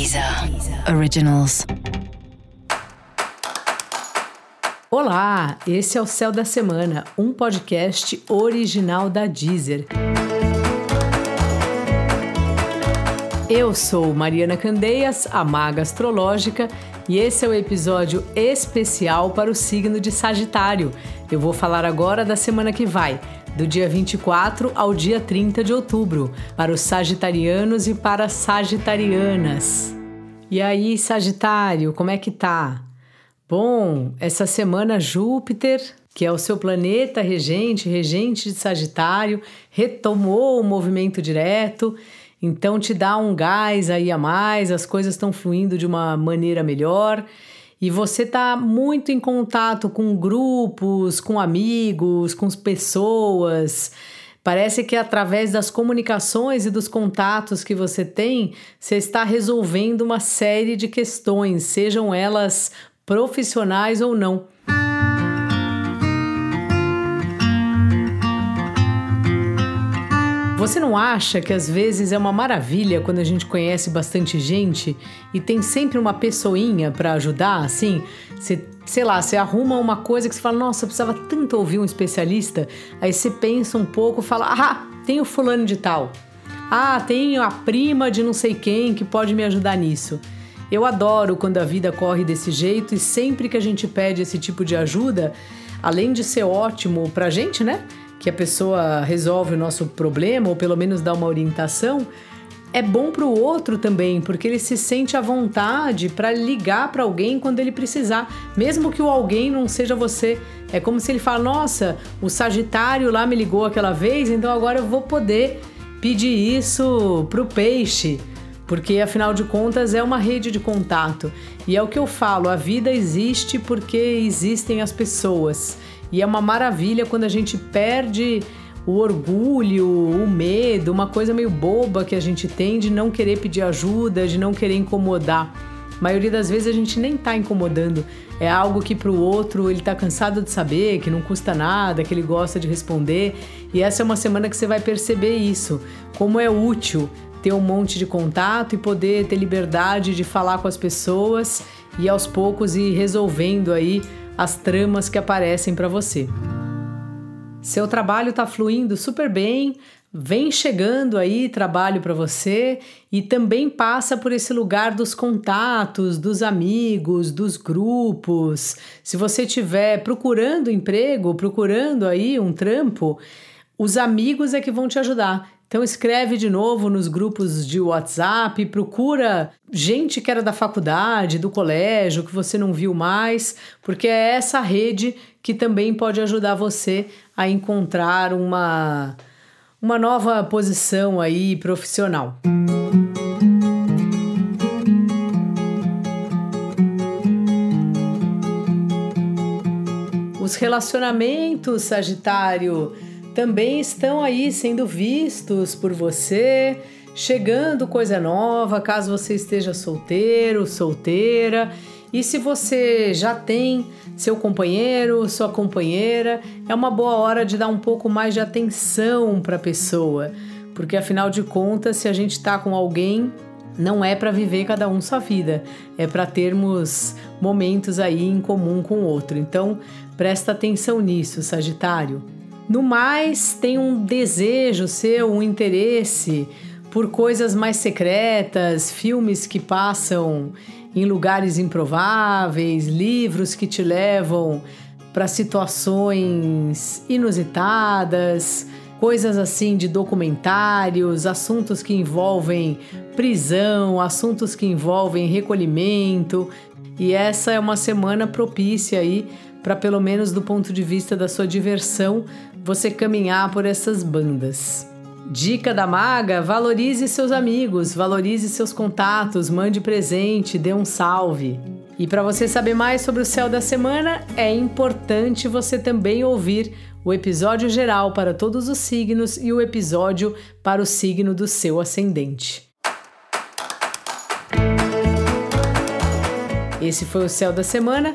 Deezer Originals. Olá, esse é o Céu da Semana, um podcast original da Deezer. Eu sou Mariana Candeias, a maga astrológica, e esse é o episódio especial para o signo de Sagitário. Eu vou falar agora da semana que vai do dia 24 ao dia 30 de outubro, para os sagitarianos e para as sagitarianas. E aí, Sagitário, como é que tá? Bom, essa semana Júpiter, que é o seu planeta regente, regente de Sagitário, retomou o movimento direto, então te dá um gás aí a mais, as coisas estão fluindo de uma maneira melhor e você está muito em contato com grupos, com amigos, com pessoas. Parece que através das comunicações e dos contatos que você tem, você está resolvendo uma série de questões, sejam elas profissionais ou não. Você não acha que às vezes é uma maravilha quando a gente conhece bastante gente e tem sempre uma pessoinha para ajudar, assim? Você, sei lá, você arruma uma coisa que você fala, nossa, eu precisava tanto ouvir um especialista. Aí você pensa um pouco, fala, ah, tem o fulano de tal. Ah, tem a prima de não sei quem que pode me ajudar nisso. Eu adoro quando a vida corre desse jeito e sempre que a gente pede esse tipo de ajuda, além de ser ótimo pra gente, né? Que a pessoa resolve o nosso problema ou pelo menos dá uma orientação, é bom para o outro também, porque ele se sente à vontade para ligar para alguém quando ele precisar, mesmo que o alguém não seja você. É como se ele fala: "Nossa, o Sagitário lá me ligou aquela vez, então agora eu vou poder pedir isso pro peixe". Porque afinal de contas é uma rede de contato. E é o que eu falo, a vida existe porque existem as pessoas. E é uma maravilha quando a gente perde o orgulho, o medo, uma coisa meio boba que a gente tem de não querer pedir ajuda, de não querer incomodar. A maioria das vezes a gente nem tá incomodando. É algo que para o outro ele tá cansado de saber, que não custa nada, que ele gosta de responder. E essa é uma semana que você vai perceber isso, como é útil ter um monte de contato e poder ter liberdade de falar com as pessoas e aos poucos ir resolvendo aí as tramas que aparecem para você. Seu trabalho está fluindo super bem, vem chegando aí trabalho para você e também passa por esse lugar dos contatos, dos amigos, dos grupos. Se você estiver procurando emprego, procurando aí um trampo, os amigos é que vão te ajudar. Então escreve de novo nos grupos de WhatsApp, procura gente que era da faculdade, do colégio, que você não viu mais, porque é essa rede que também pode ajudar você a encontrar uma uma nova posição aí profissional. Os relacionamentos, Sagitário, também estão aí sendo vistos por você, chegando coisa nova, caso você esteja solteiro, solteira. E se você já tem seu companheiro, sua companheira, é uma boa hora de dar um pouco mais de atenção para a pessoa, porque afinal de contas, se a gente está com alguém, não é para viver cada um sua vida, é para termos momentos aí em comum com o outro. Então, presta atenção nisso, Sagitário. No mais, tem um desejo seu, um interesse por coisas mais secretas, filmes que passam em lugares improváveis, livros que te levam para situações inusitadas, coisas assim de documentários, assuntos que envolvem prisão, assuntos que envolvem recolhimento. E essa é uma semana propícia aí para pelo menos do ponto de vista da sua diversão, você caminhar por essas bandas. Dica da maga: valorize seus amigos, valorize seus contatos, mande presente, dê um salve. E para você saber mais sobre o céu da semana, é importante você também ouvir o episódio geral para todos os signos e o episódio para o signo do seu ascendente. Esse foi o Céu da Semana,